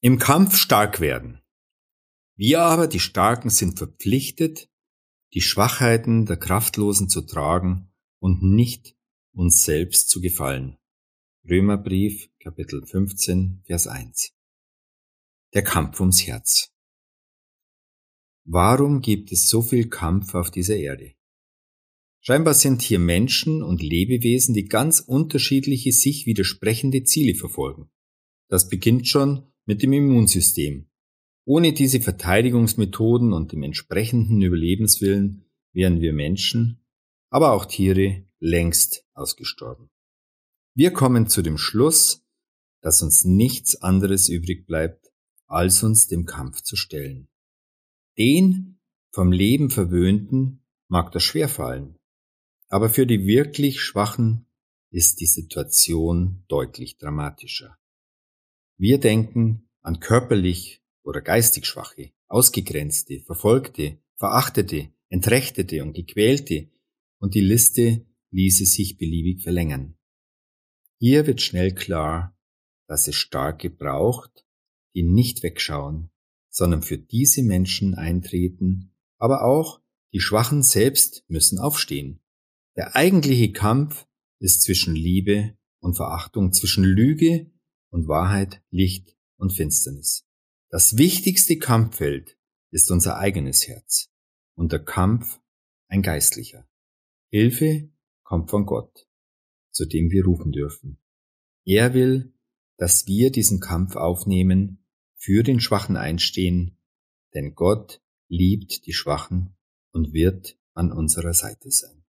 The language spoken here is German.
Im Kampf stark werden. Wir aber, die Starken, sind verpflichtet, die Schwachheiten der Kraftlosen zu tragen und nicht uns selbst zu gefallen. Römerbrief, Kapitel 15, Vers 1. Der Kampf ums Herz. Warum gibt es so viel Kampf auf dieser Erde? Scheinbar sind hier Menschen und Lebewesen, die ganz unterschiedliche, sich widersprechende Ziele verfolgen. Das beginnt schon mit dem Immunsystem. Ohne diese Verteidigungsmethoden und dem entsprechenden Überlebenswillen wären wir Menschen, aber auch Tiere längst ausgestorben. Wir kommen zu dem Schluss, dass uns nichts anderes übrig bleibt, als uns dem Kampf zu stellen. Den vom Leben verwöhnten mag das schwerfallen, aber für die wirklich Schwachen ist die Situation deutlich dramatischer. Wir denken an körperlich oder geistig Schwache, Ausgegrenzte, Verfolgte, Verachtete, Entrechtete und Gequälte, und die Liste ließe sich beliebig verlängern. Hier wird schnell klar, dass es Starke braucht, die nicht wegschauen, sondern für diese Menschen eintreten, aber auch die Schwachen selbst müssen aufstehen. Der eigentliche Kampf ist zwischen Liebe und Verachtung, zwischen Lüge und Wahrheit, Licht und Finsternis. Das wichtigste Kampffeld ist unser eigenes Herz und der Kampf ein geistlicher. Hilfe kommt von Gott, zu dem wir rufen dürfen. Er will, dass wir diesen Kampf aufnehmen, für den Schwachen einstehen, denn Gott liebt die Schwachen und wird an unserer Seite sein.